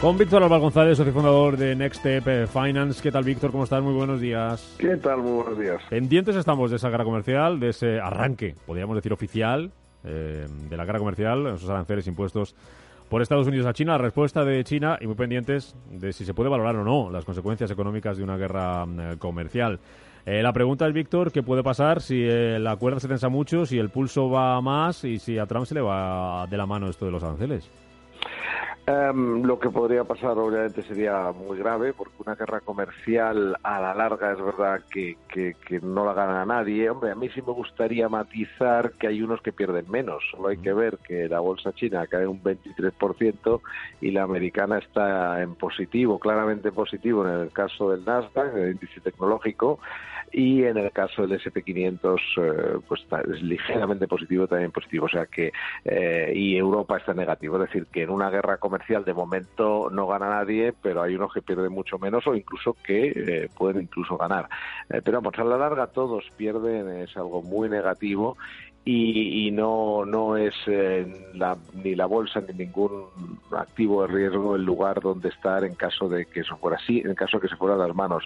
Con Víctor Álvaro González, socio fundador de Next Step eh, Finance. ¿Qué tal, Víctor? ¿Cómo estás? Muy buenos días. ¿Qué tal? Muy buenos días. Pendientes estamos de esa guerra comercial, de ese arranque, podríamos decir oficial, eh, de la guerra comercial, esos aranceles impuestos por Estados Unidos a China, la respuesta de China y muy pendientes de si se puede valorar o no las consecuencias económicas de una guerra eh, comercial. la pregunta es, Víctor, ¿qué puede pasar si la cuerda se tensa mucho, si el pulso va más y si a Trump se le va de la mano esto de los aranceles? Em, lo que podría pasar obviamente sería muy grave porque una guerra comercial a la larga es verdad que, que, no la gana nadie. Hombre, a mí sí me gustaría matizar que hay unos que pierden menos. Solo hay que ver que la bolsa china cae un 23% y la americana está en positivo, claramente positivo en el caso del Nasdaq, el índice tecnológico, y en el caso del SP500 eh, pues es ligeramente positivo, también positivo. O sea que, eh, y Europa está negativo. Es decir, que en una guerra comercial comercial de momento no gana nadie, pero hay unos que pierden mucho menos o incluso que eh, pueden incluso ganar. Eh, pero vamos, a la larga todos pierden, es algo muy negativo y, no no es eh, ni la bolsa ni ningún activo de riesgo el lugar donde estar en caso de que eso fuera así, en caso de que se fuera de las manos.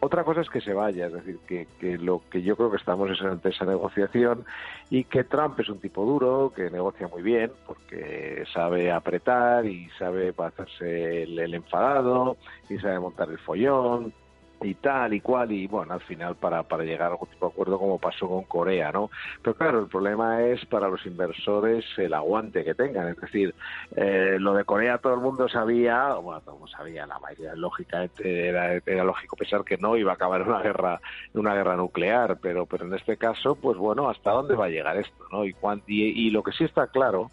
Otra cosa es que se vaya, es decir, que, que lo que yo creo que estamos es ante esa negociación y que Trump es un tipo duro, que negocia muy bien, porque sabe apretar y sabe hacerse el enfadado y sabe montar el follón y tal y cual y bueno al final para, para llegar a algún tipo de acuerdo como pasó con Corea no pero claro el problema es para los inversores el aguante que tengan. Es decir eh, lo de Corea todo el mundo sabía bueno todo el mundo sabía la mayoría lógica era, era lógico pensar que no iba a acabar una guerra una guerra nuclear pero pero en este caso pues bueno hasta dónde va a llegar esto no y, y, y lo que sí está claro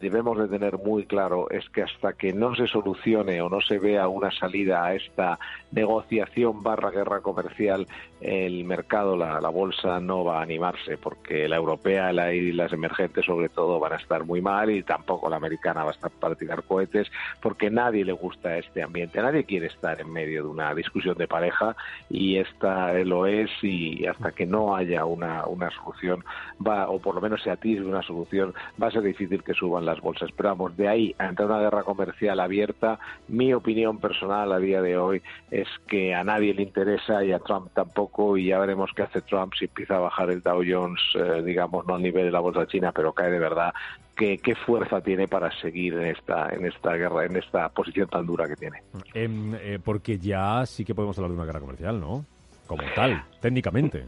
debemos de tener muy claro es que hasta que no se solucione o no se vea una salida a esta negociación barra guerra comercial, el mercado, la, bolsa no va a animarse porque la europea la, y las emergentes sobre todo van a estar muy mal y tampoco la americana va a estar para tirar cohetes porque nadie le gusta este ambiente, nadie quiere estar en medio de una discusión de pareja y esta lo es y hasta que no haya una, una solución va o por lo menos se atisbe una solución va a ser difícil que suban las bolsas. Pero vamos, de ahí a entrar una guerra comercial abierta, mi opinión personal a día de hoy es que a nadie le interesa y a Trump tampoco y ya veremos qué hace Trump si empieza a bajar el Dow Jones, eh, digamos, no al nivel de la bolsa china, pero cae de verdad. ¿Qué, qué fuerza tiene para seguir en esta, en esta guerra, en esta posición tan dura que tiene? Em, eh, porque ya sí que podemos hablar de una guerra comercial, ¿no? Como tal, técnicamente.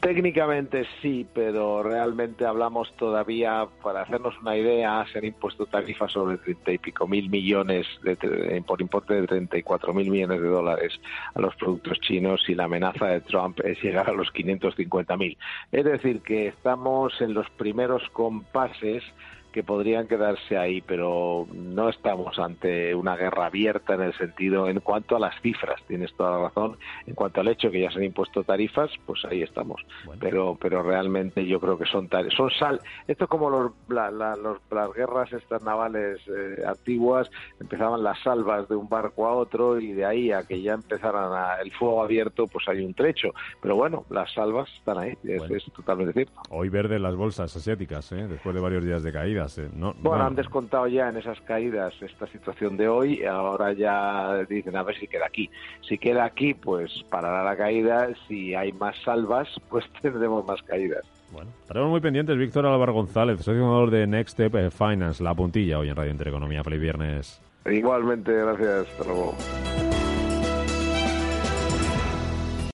Técnicamente sí, pero realmente hablamos todavía, para hacernos una idea, se han impuesto tarifas sobre treinta y pico mil millones, de, por importe de 34 mil millones de dólares a los productos chinos y la amenaza de Trump es llegar a los 550 mil. Es decir, que estamos en los primeros compases que podrían quedarse ahí, pero no estamos ante una guerra abierta en el sentido, en cuanto a las cifras, tienes toda la razón, en cuanto al hecho que ya se han impuesto tarifas, pues ahí estamos. Pero pero realmente yo creo que son son sal, esto es como los, las guerras estas navales eh, antiguas, empezaban las salvas de un barco a otro y de ahí a que ya empezaran el fuego abierto, pues hay un trecho. Pero bueno, las salvas están ahí, es, totalmente cierto. Hoy verde las bolsas asiáticas, ¿eh? después de varios días de caída. Eh, bueno, han descontado ya en esas caídas esta situación de hoy, ahora ya dicen a ver si queda aquí. Si queda aquí, pues parará la caída, si hay más salvas, pues tendremos más caídas. Bueno, estaremos muy pendientes. Víctor Álvaro González, socio fundador de Next Step Finance, La Puntilla, hoy en Radio Intereconomía. Feliz viernes. Igualmente, gracias. Hasta luego.